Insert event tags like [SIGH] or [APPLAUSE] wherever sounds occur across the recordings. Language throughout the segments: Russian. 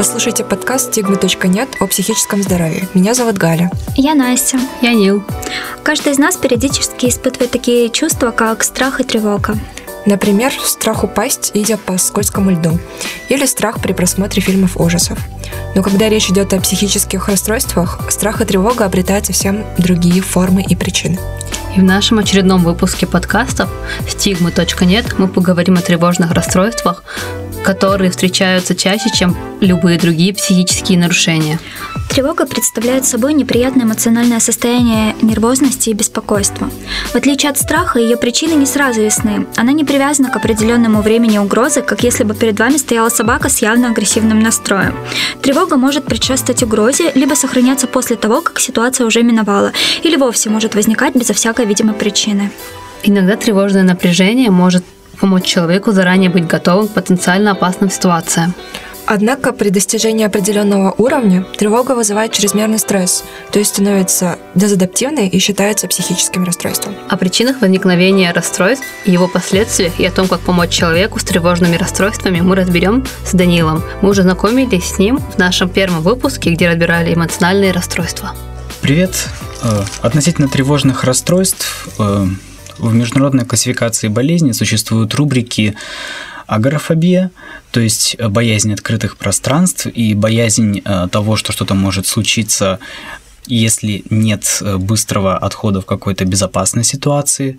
Вы слушаете подкаст «Стигмы.нет» о психическом здоровье. Меня зовут Галя. Я Настя. Я Нил. Каждый из нас периодически испытывает такие чувства, как страх и тревога. Например, страх упасть, идя по скользкому льду, или страх при просмотре фильмов ужасов. Но когда речь идет о психических расстройствах, страх и тревога обретают совсем другие формы и причины. И в нашем очередном выпуске подкастов «Стигмы.нет» мы поговорим о тревожных расстройствах, которые встречаются чаще, чем любые другие психические нарушения. Тревога представляет собой неприятное эмоциональное состояние нервозности и беспокойства. В отличие от страха, ее причины не сразу ясны. Она не привязана к определенному времени угрозы, как если бы перед вами стояла собака с явно агрессивным настроем. Тревога может предшествовать угрозе, либо сохраняться после того, как ситуация уже миновала, или вовсе может возникать безо всякой видимой причины. Иногда тревожное напряжение может помочь человеку заранее быть готовым к потенциально опасным ситуациям. Однако при достижении определенного уровня тревога вызывает чрезмерный стресс, то есть становится дезадаптивной и считается психическим расстройством. О причинах возникновения расстройств, его последствиях и о том, как помочь человеку с тревожными расстройствами мы разберем с Данилом. Мы уже знакомились с ним в нашем первом выпуске, где разбирали эмоциональные расстройства. Привет! Э, относительно тревожных расстройств э, в международной классификации болезней существуют рубрики агорафобия, то есть боязнь открытых пространств и боязнь э, того, что что-то может случиться если нет э, быстрого отхода в какой-то безопасной ситуации.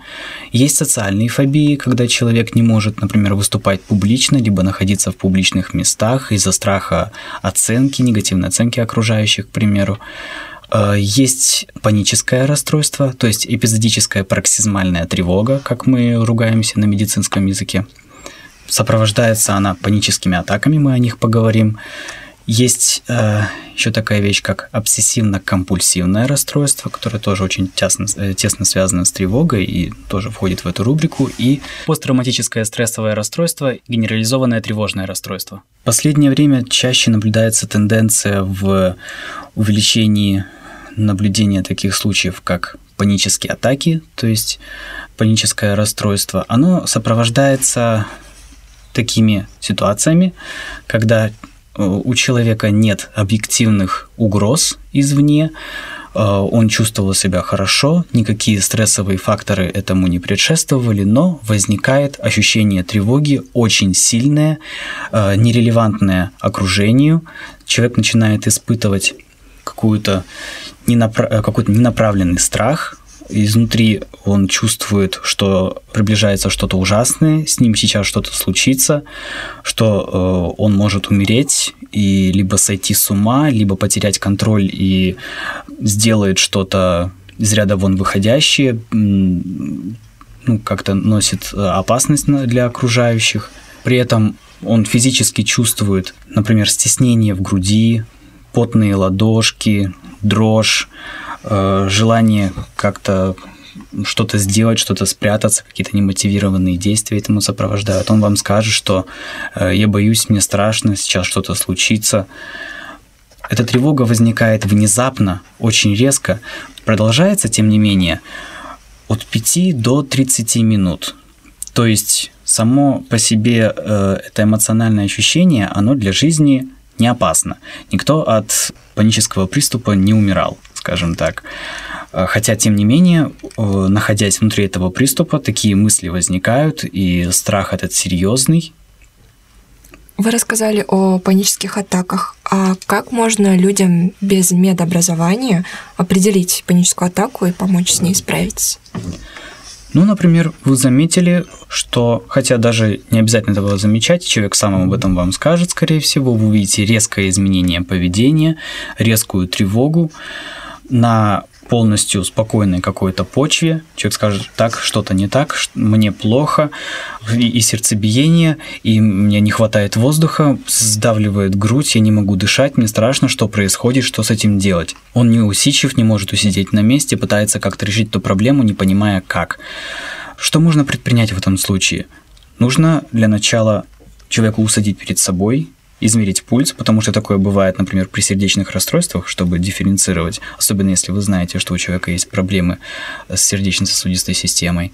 Есть социальные фобии, когда человек не может, например, выступать публично, либо находиться в публичных местах из-за страха оценки, негативной оценки окружающих, к примеру. Э, есть паническое расстройство, то есть эпизодическая пароксизмальная тревога, как мы ругаемся на медицинском языке. Сопровождается она паническими атаками, мы о них поговорим. Есть э, еще такая вещь, как обсессивно-компульсивное расстройство, которое тоже очень тесно, э, тесно связано с тревогой и тоже входит в эту рубрику. И посттравматическое стрессовое расстройство, генерализованное тревожное расстройство. В последнее время чаще наблюдается тенденция в увеличении наблюдение таких случаев, как панические атаки, то есть паническое расстройство, оно сопровождается такими ситуациями, когда э, у человека нет объективных угроз извне, э, он чувствовал себя хорошо, никакие стрессовые факторы этому не предшествовали, но возникает ощущение тревоги очень сильное, э, нерелевантное окружению. Человек начинает испытывать какую-то ненапра- какой-то ненаправленный страх. Изнутри он чувствует, что приближается что-то ужасное, с ним сейчас что-то случится, что э, он может умереть и либо сойти с ума, либо потерять контроль и сделает что-то из ряда вон выходящее, ну, как-то носит э, опасность для окружающих. При этом он физически чувствует, например, стеснение в груди, потные ладошки, дрожь, э, желание как-то что-то сделать, что-то спрятаться, какие-то немотивированные действия этому сопровождают. Он вам скажет, что э, я боюсь, мне страшно, сейчас что-то случится. Эта тревога возникает внезапно, очень резко, продолжается, тем не менее, от 5 до 30 минут. То есть само по себе э, это эмоциональное ощущение, оно для жизни не опасно. Никто от панического приступа не умирал, скажем так. Э, хотя, тем не менее, э, находясь внутри этого приступа, такие мысли возникают, и страх этот серьезный. Вы рассказали о панических атаках. А как можно людям без медобразования определить паническую атаку и помочь с ней справиться? Ну, например, вы заметили, что, хотя даже не обязательно этого замечать, человек сам об этом вам скажет, скорее всего, вы увидите резкое изменение поведения, резкую тревогу на полностью спокойной какой-то почве, человек скажет, так, что-то не так, мне плохо, и, и сердцебиение, и мне не хватает воздуха, сдавливает грудь, я не могу дышать, мне страшно, что происходит, что с этим делать. Он не усидчив, не может усидеть на месте, пытается как-то решить эту проблему, не понимая как. Что можно предпринять в этом случае? Нужно для начала человеку усадить перед собой, измерить пульс, потому что такое бывает, например, при сердечных расстройствах, чтобы дифференцировать, особенно если вы знаете, что у человека есть проблемы с сердечно-сосудистой системой.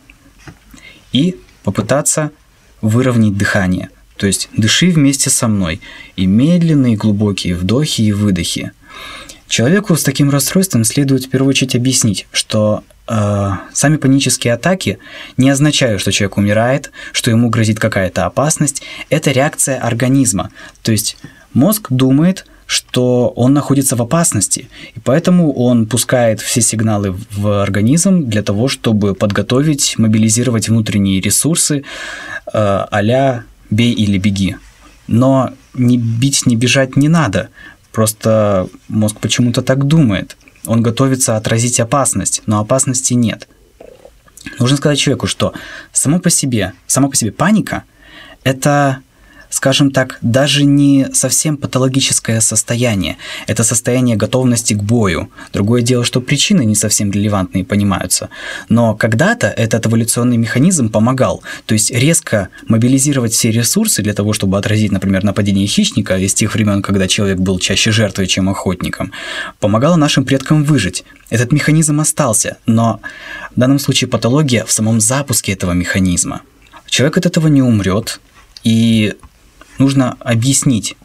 И попытаться выровнять дыхание. То есть дыши вместе со мной. И медленные глубокие вдохи и выдохи. Человеку с таким расстройством следует в первую очередь объяснить, что э, сами панические атаки не означают, что человек умирает, что ему грозит какая-то опасность. Это реакция организма. То есть мозг думает, что он находится в опасности, и поэтому он пускает все сигналы в организм для того, чтобы подготовить, мобилизировать внутренние ресурсы э, а «бей или беги». Но не бить, не бежать не надо, просто мозг почему-то так думает. Он готовится отразить опасность, но опасности нет. Нужно сказать человеку, что само по себе, само по себе паника – это скажем так, даже не совсем патологическое состояние. Это состояние готовности к бою. Другое дело, что причины не совсем релевантные понимаются. Но когда-то этот эволюционный механизм помогал. То есть резко мобилизировать все ресурсы для того, чтобы отразить, например, нападение хищника из тех времен, когда человек был чаще жертвой, чем охотником, помогало нашим предкам выжить. Этот механизм остался, но в данном случае патология в самом запуске этого механизма. Человек от этого не умрет, и нужно объяснить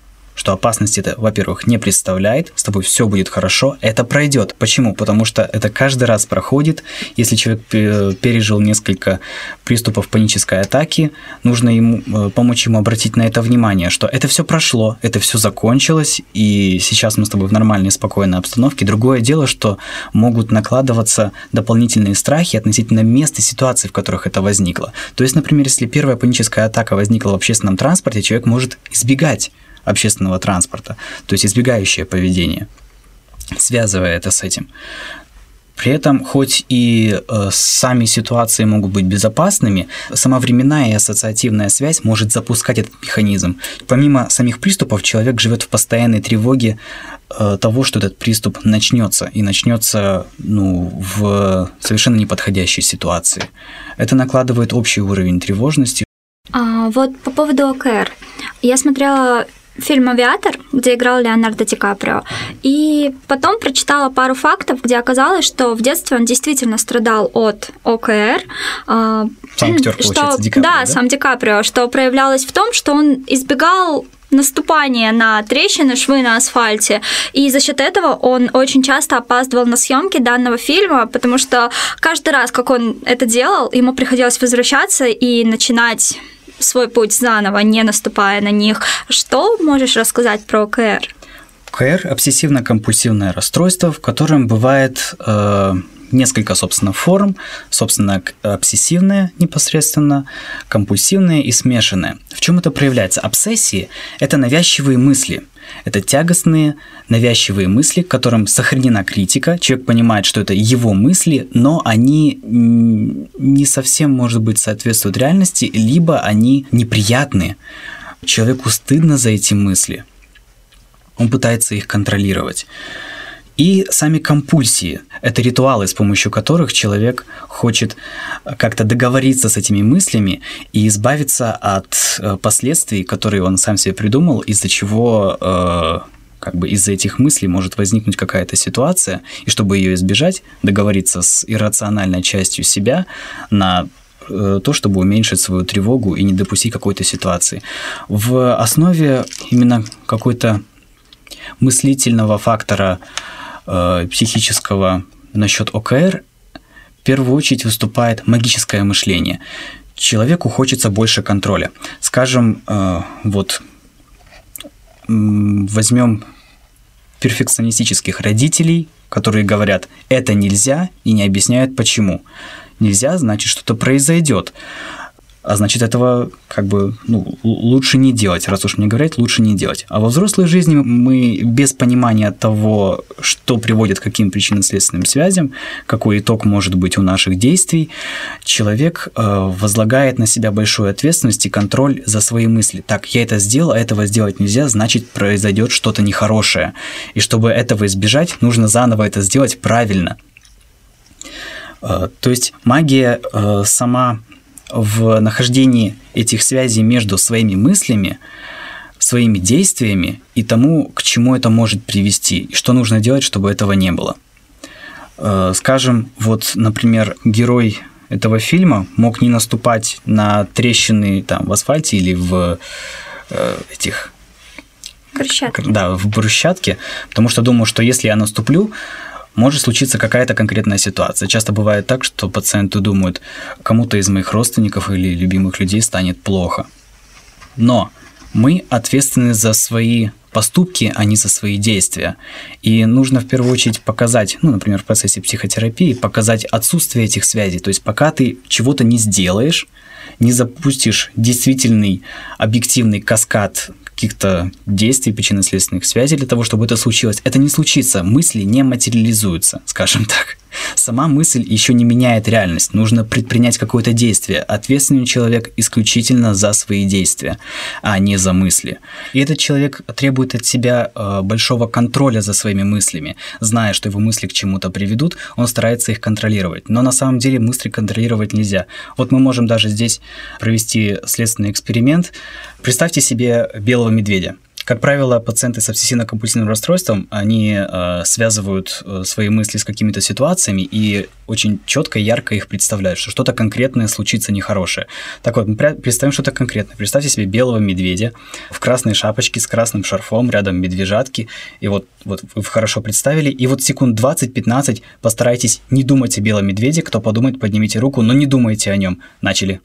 что опасности это, во-первых, не представляет, с тобой все будет хорошо, это пройдет. Почему? Потому что это каждый раз проходит. Если человек пережил несколько приступов панической атаки, нужно ему э, помочь ему обратить на это внимание, что это все прошло, это все закончилось, и сейчас мы с тобой в нормальной, спокойной обстановке. Другое дело, что могут накладываться дополнительные страхи относительно места и ситуации, в которых это возникло. То есть, например, если первая паническая атака возникла в общественном транспорте, человек может избегать общественного транспорта, то есть избегающее поведение, связывая это с этим. При этом, хоть и э, сами ситуации могут быть безопасными, сама временная и ассоциативная связь может запускать этот механизм. Помимо самих приступов, человек живет в постоянной тревоге э, того, что этот приступ начнется, и начнется ну, в совершенно неподходящей ситуации. Это накладывает общий уровень тревожности. А, вот по поводу ОКР. Я смотрела фильм «Авиатор», где играл Леонардо Ди Каприо. И потом прочитала пару фактов, где оказалось, что в детстве он действительно страдал от ОКР. А, сам актер, что, Ди Каприо, да, да, сам Ди Каприо, что проявлялось в том, что он избегал наступание на трещины, швы на асфальте. И за счет этого он очень часто опаздывал на съемки данного фильма, потому что каждый раз, как он это делал, ему приходилось возвращаться и начинать свой путь заново, не наступая на них. Что можешь рассказать про ОКР? ОКР – обсессивно-компульсивное расстройство, в котором бывает э, несколько, собственно, форм, собственно, обсессивные непосредственно, компульсивные и смешанные. В чем это проявляется? Обсессии – это навязчивые мысли – это тягостные, навязчивые мысли, которым сохранена критика. Человек понимает, что это его мысли, но они не совсем, может быть, соответствуют реальности, либо они неприятные. Человеку стыдно за эти мысли. Он пытается их контролировать. И сами компульсии – это ритуалы, с помощью которых человек хочет как-то договориться с этими мыслями и избавиться от э, последствий, которые он сам себе придумал, из-за чего э, как бы из-за этих мыслей может возникнуть какая-то ситуация, и чтобы ее избежать, договориться с иррациональной частью себя на э, то, чтобы уменьшить свою тревогу и не допустить какой-то ситуации. В основе именно какой-то мыслительного фактора э, психического насчет ОКР в первую очередь выступает магическое мышление. Человеку хочется больше контроля. Скажем, э, вот возьмем перфекционистических родителей, которые говорят, это нельзя, и не объясняют почему. Нельзя, значит, что-то произойдет а значит, этого как бы ну, лучше не делать. Раз уж мне говорят, лучше не делать. А во взрослой жизни мы без понимания того, что приводит к каким причинно-следственным связям, какой итог может быть у наших действий, человек э, возлагает на себя большую ответственность и контроль за свои мысли. Так, я это сделал, а этого сделать нельзя, значит, произойдет что-то нехорошее. И чтобы этого избежать, нужно заново это сделать правильно. Э, то есть магия э, сама в нахождении этих связей между своими мыслями, своими действиями и тому, к чему это может привести, и что нужно делать, чтобы этого не было. Э, скажем, вот, например, герой этого фильма мог не наступать на трещины там в асфальте или в э, этих Брусчатки. да, в брусчатке, потому что думаю, что если я наступлю, может случиться какая-то конкретная ситуация. Часто бывает так, что пациенты думают, кому-то из моих родственников или любимых людей станет плохо. Но мы ответственны за свои поступки, а не за свои действия. И нужно в первую очередь показать, ну, например, в процессе психотерапии, показать отсутствие этих связей. То есть пока ты чего-то не сделаешь, не запустишь действительный объективный каскад каких-то действий, причинно-следственных связей для того, чтобы это случилось. Это не случится. Мысли не материализуются, скажем так. Сама мысль еще не меняет реальность. Нужно предпринять какое-то действие. Ответственный человек исключительно за свои действия, а не за мысли. И этот человек требует от себя э, большого контроля за своими мыслями. Зная, что его мысли к чему-то приведут, он старается их контролировать. Но на самом деле мысли контролировать нельзя. Вот мы можем даже здесь провести следственный эксперимент. Представьте себе белого медведя. Как правило, пациенты с обсессивно-компульсивным расстройством, они э, связывают э, свои мысли с какими-то ситуациями и очень четко и ярко их представляют, что что-то конкретное случится нехорошее. Так вот, мы представим что-то конкретное. Представьте себе белого медведя в красной шапочке с красным шарфом, рядом медвежатки, и вот, вот вы хорошо представили, и вот секунд 20-15 постарайтесь не думать о белом медведе, кто подумает, поднимите руку, но не думайте о нем. Начали.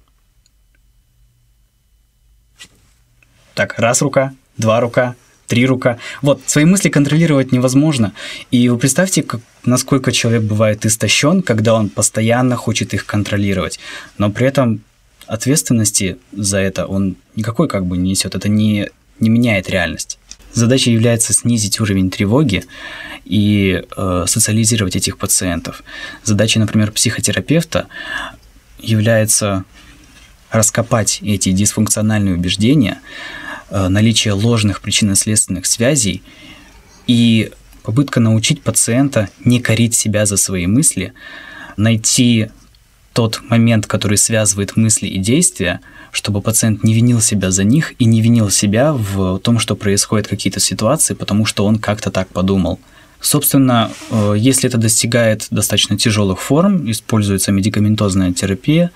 Так, раз рука, два рука, три рука. Вот, свои мысли контролировать невозможно. И вы представьте, как, насколько человек бывает истощен, когда он постоянно хочет их контролировать. Но при этом ответственности за это он никакой как бы не несет. Это не, не меняет реальность. Задача является снизить уровень тревоги и э, социализировать этих пациентов. Задача, например, психотерапевта является раскопать эти дисфункциональные убеждения, наличие ложных причинно-следственных связей и попытка научить пациента не корить себя за свои мысли, найти тот момент, который связывает мысли и действия, чтобы пациент не винил себя за них и не винил себя в том, что происходят какие-то ситуации, потому что он как-то так подумал. Собственно, э, если это достигает достаточно тяжелых форм, используется медикаментозная терапия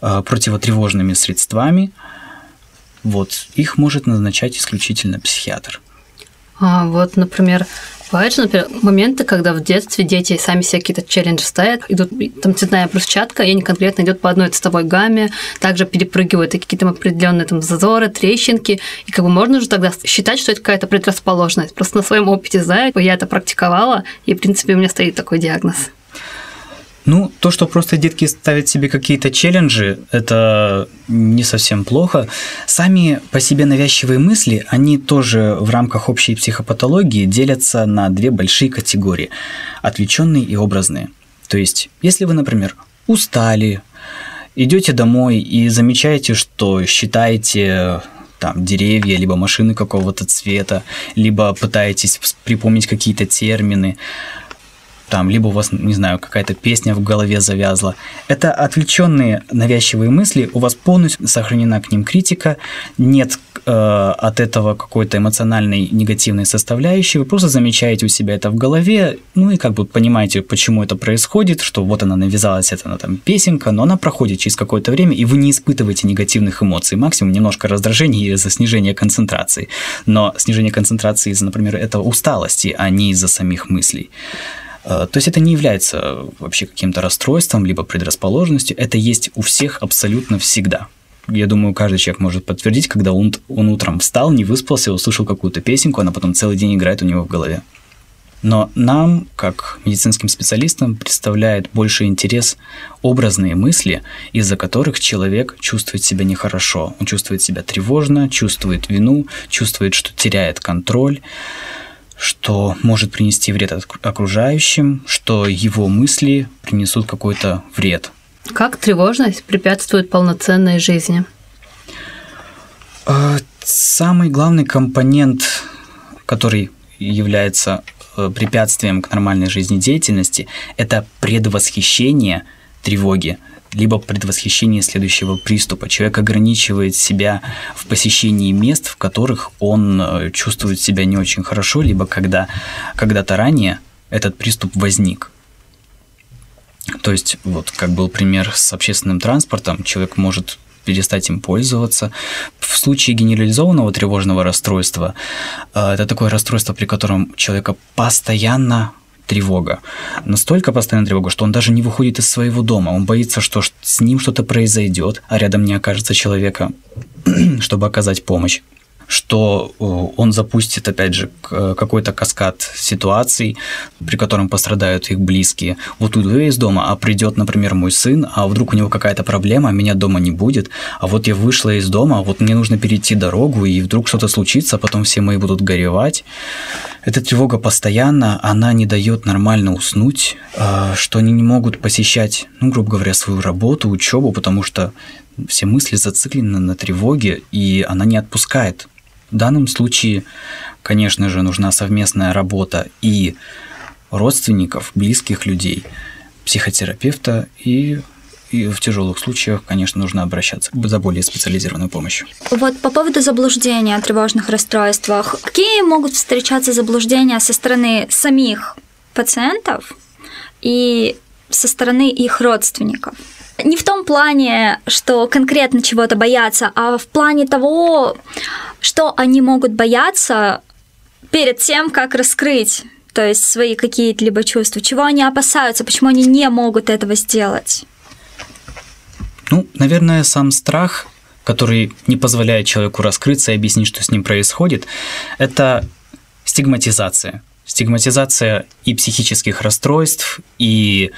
э, противотревожными средствами – вот, их может назначать исключительно психиатр. А, вот, например, бывают же, например, моменты, когда в детстве дети сами себе какие-то челленджи ставят, идут, там цветная брусчатка, и они конкретно идут по одной цветовой гамме, также перепрыгивают какие-то определенные там зазоры, трещинки, и как бы можно же тогда считать, что это какая-то предрасположенность. Просто на своем опыте знаю, я это практиковала, и, в принципе, у меня стоит такой диагноз. Ну, то, что просто детки ставят себе какие-то челленджи, это не совсем плохо. Сами по себе навязчивые мысли, они тоже в рамках общей психопатологии делятся на две большие категории – отвлеченные и образные. То есть, если вы, например, устали, идете домой и замечаете, что считаете там деревья, либо машины какого-то цвета, либо пытаетесь припомнить какие-то термины, там, либо у вас, не знаю, какая-то песня в голове завязла. Это отвлеченные навязчивые мысли, у вас полностью сохранена к ним критика, нет э, от этого какой-то эмоциональной негативной составляющей, вы просто замечаете у себя это в голове, ну и как бы понимаете, почему это происходит, что вот она навязалась, это она там песенка, но она проходит через какое-то время, и вы не испытываете негативных эмоций, максимум немножко раздражения из-за снижения концентрации, но снижение концентрации из-за, например, этого усталости, а не из-за самих мыслей. Э, то есть это не является вообще каким-то расстройством, либо предрасположенностью, это есть у всех абсолютно всегда. Я думаю, каждый человек может подтвердить, когда он, он утром встал, не выспался, услышал какую-то песенку, она потом целый день играет у него в голове. Но нам, как медицинским специалистам, представляет больше интерес образные мысли, из-за которых человек чувствует себя нехорошо. Он чувствует себя тревожно, чувствует вину, чувствует, что теряет контроль что может принести вред окружающим, что его мысли принесут какой-то вред. Как тревожность препятствует полноценной жизни? А, самый главный компонент, который является э, препятствием к нормальной жизнедеятельности, это предвосхищение тревоги либо предвосхищение следующего приступа. Человек ограничивает себя в посещении мест, в которых он э, чувствует себя не очень хорошо, либо когда когда-то ранее этот приступ возник. То есть, вот как был пример с общественным транспортом, человек может перестать им пользоваться. В случае генерализованного тревожного расстройства, э, это такое расстройство, при котором человека постоянно тревога. Настолько постоянная тревога, что он даже не выходит из своего дома. Он боится, что с ним что-то произойдет, а рядом не окажется человека, [CLEARS THROAT] чтобы оказать помощь что он запустит, опять же, какой-то каскад ситуаций, при котором пострадают их близкие. Вот уйду я из дома, а придет, например, мой сын, а вдруг у него какая-то проблема, меня дома не будет, а вот я вышла из дома, а вот мне нужно перейти дорогу, и вдруг что-то случится, а потом все мои будут горевать. Эта тревога постоянно, она не дает нормально уснуть, а, что они не могут посещать, ну, грубо говоря, свою работу, учебу, потому что все мысли зациклены на тревоге, и она не отпускает. В данном случае, конечно же, нужна совместная работа и родственников, близких людей, психотерапевта и и в тяжелых случаях, конечно, нужно обращаться за более специализированной помощью. Вот по поводу заблуждения о тревожных расстройствах. Какие могут встречаться заблуждения со стороны самих пациентов и со стороны их родственников? Не в том плане, что конкретно чего-то боятся, а в плане того, что они могут бояться перед тем, как раскрыть то есть свои какие-то либо чувства, чего они опасаются, почему они не могут этого сделать? Ну, наверное, сам страх, который не позволяет человеку раскрыться и объяснить, что с ним происходит, это стигматизация. Стигматизация и психических расстройств, и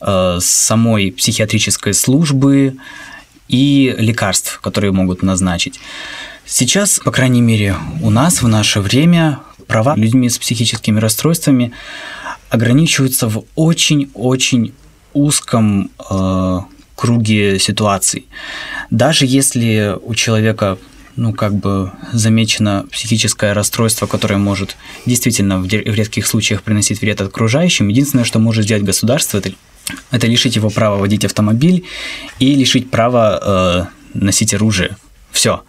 э, самой психиатрической службы, и лекарств, которые могут назначить. Сейчас, по крайней мере, у нас в наше время права людьми с психическими расстройствами ограничиваются в очень-очень узком э, круге ситуаций. Даже если у человека ну, как бы замечено психическое расстройство, которое может действительно в редких случаях приносить вред окружающим. Единственное, что может сделать государство, это, это лишить его права водить автомобиль и лишить права э, носить оружие. Все.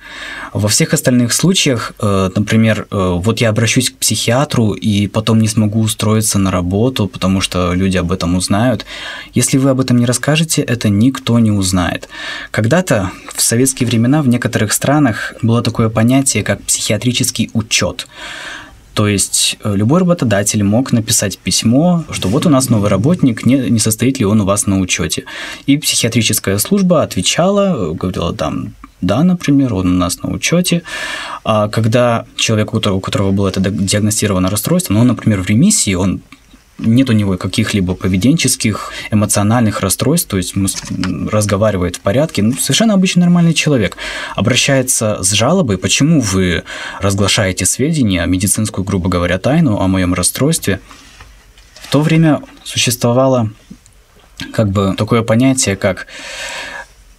Во всех остальных случаях, э, например, э, вот я обращусь к психиатру и потом не смогу устроиться на работу, потому что люди об этом узнают. Если вы об этом не расскажете, это никто не узнает. Когда-то в советские времена в некоторых странах было такое понятие, как психиатрический учет. То есть э, любой работодатель мог написать письмо, что вот у нас новый работник, не, не состоит ли он у вас на учете. И психиатрическая служба отвечала, говорила там, да, например, он у нас на учете. А когда человек, у которого было это диагностировано расстройство, ну, например, в ремиссии, он нет у него каких-либо поведенческих, эмоциональных расстройств, то есть разговаривает в порядке, ну, совершенно обычный нормальный человек, обращается с жалобой, почему вы разглашаете сведения, медицинскую, грубо говоря, тайну о моем расстройстве. В то время существовало как бы такое понятие, как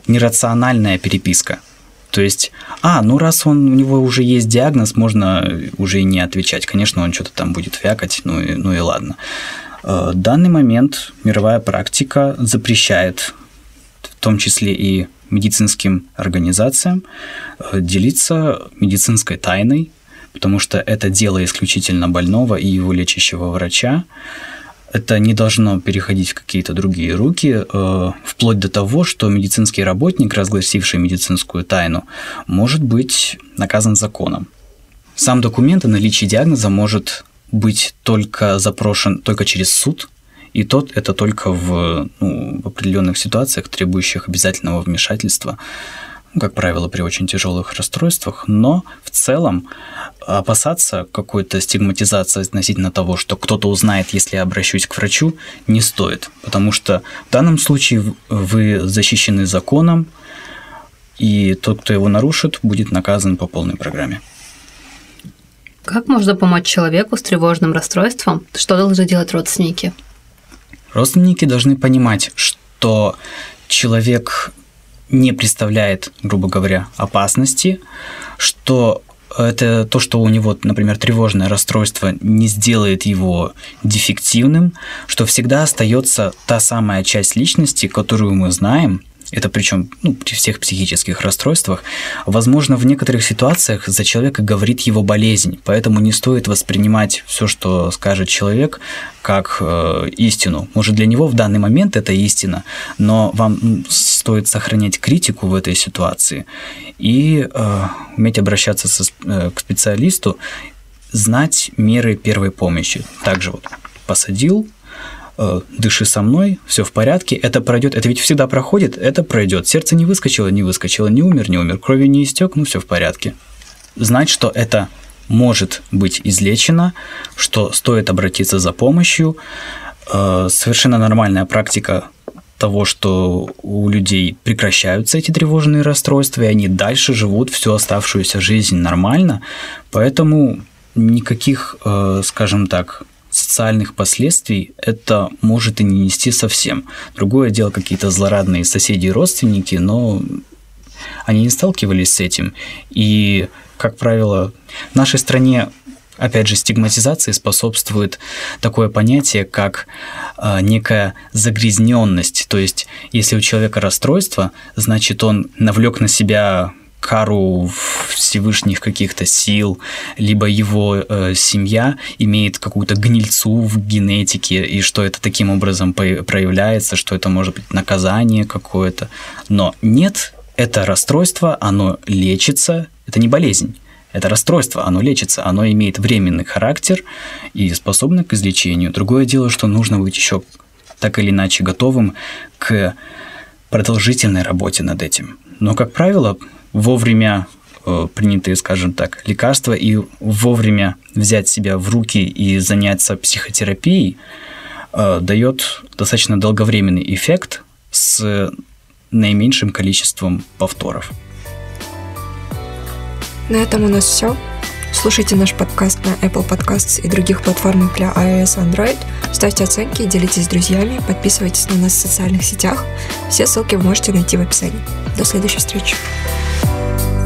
нерациональная переписка – то есть, а, ну раз он, у него уже есть диагноз, можно уже и не отвечать. Конечно, он что-то там будет вякать, ну и, ну и ладно. В э, данный момент мировая практика запрещает, в том числе и медицинским организациям, э, делиться медицинской тайной, потому что это дело исключительно больного и его лечащего врача это не должно переходить в какие-то другие руки, э, вплоть до того, что медицинский работник, разгласивший медицинскую тайну, может быть наказан законом. Сам документ о наличии диагноза может быть только запрошен только через суд, и тот это только в, ну, в определенных ситуациях, требующих обязательного вмешательства как правило, при очень тяжелых расстройствах, но в целом опасаться какой-то стигматизации относительно того, что кто-то узнает, если я обращусь к врачу, не стоит, потому что в данном случае вы защищены законом, и тот, кто его нарушит, будет наказан по полной программе. Как можно помочь человеку с тревожным расстройством? Что должны делать родственники? Родственники должны понимать, что человек не представляет, грубо говоря, опасности, что это то, что у него, например, тревожное расстройство не сделает его дефективным, что всегда остается та самая часть личности, которую мы знаем, это причем ну, при всех психических расстройствах, возможно, в некоторых ситуациях за человека говорит его болезнь, поэтому не стоит воспринимать все, что скажет человек, как э, истину. Может, для него в данный момент это истина, но вам стоит сохранять критику в этой ситуации и э, уметь обращаться со, э, к специалисту, знать меры первой помощи. Также вот посадил, дыши со мной, все в порядке, это пройдет, это ведь всегда проходит, это пройдет. Сердце не выскочило, не выскочило, не умер, не умер, крови не истек, ну все в порядке. Знать, что это может быть излечено, что стоит обратиться за помощью. Э, совершенно нормальная практика того, что у людей прекращаются эти тревожные расстройства, и они дальше живут всю оставшуюся жизнь нормально. Поэтому никаких, э, скажем так, социальных последствий это может и не нести совсем. Другое дело какие-то злорадные соседи и родственники, но они не сталкивались с этим. И, как правило, в нашей стране опять же, стигматизации способствует такое понятие, как э, некая загрязненность. То есть, если у человека расстройство, значит, он навлек на себя кару Всевышних каких-то сил, либо его э, семья имеет какую-то гнильцу в генетике, и что это таким образом проявляется, что это может быть наказание какое-то. Но нет, это расстройство, оно лечится, это не болезнь. Это расстройство, оно лечится, оно имеет временный характер и способно к излечению. Другое дело, что нужно быть еще так или иначе готовым к продолжительной работе над этим. Но, как правило, вовремя э, принятые, скажем так, лекарства и вовремя взять себя в руки и заняться психотерапией э, дает достаточно долговременный эффект с наименьшим количеством повторов. На этом у нас все. Слушайте наш подкаст на Apple Podcasts и других платформах для iOS и Android. Ставьте оценки, делитесь с друзьями, подписывайтесь на нас в социальных сетях. Все ссылки вы можете найти в описании. До следующей встречи. you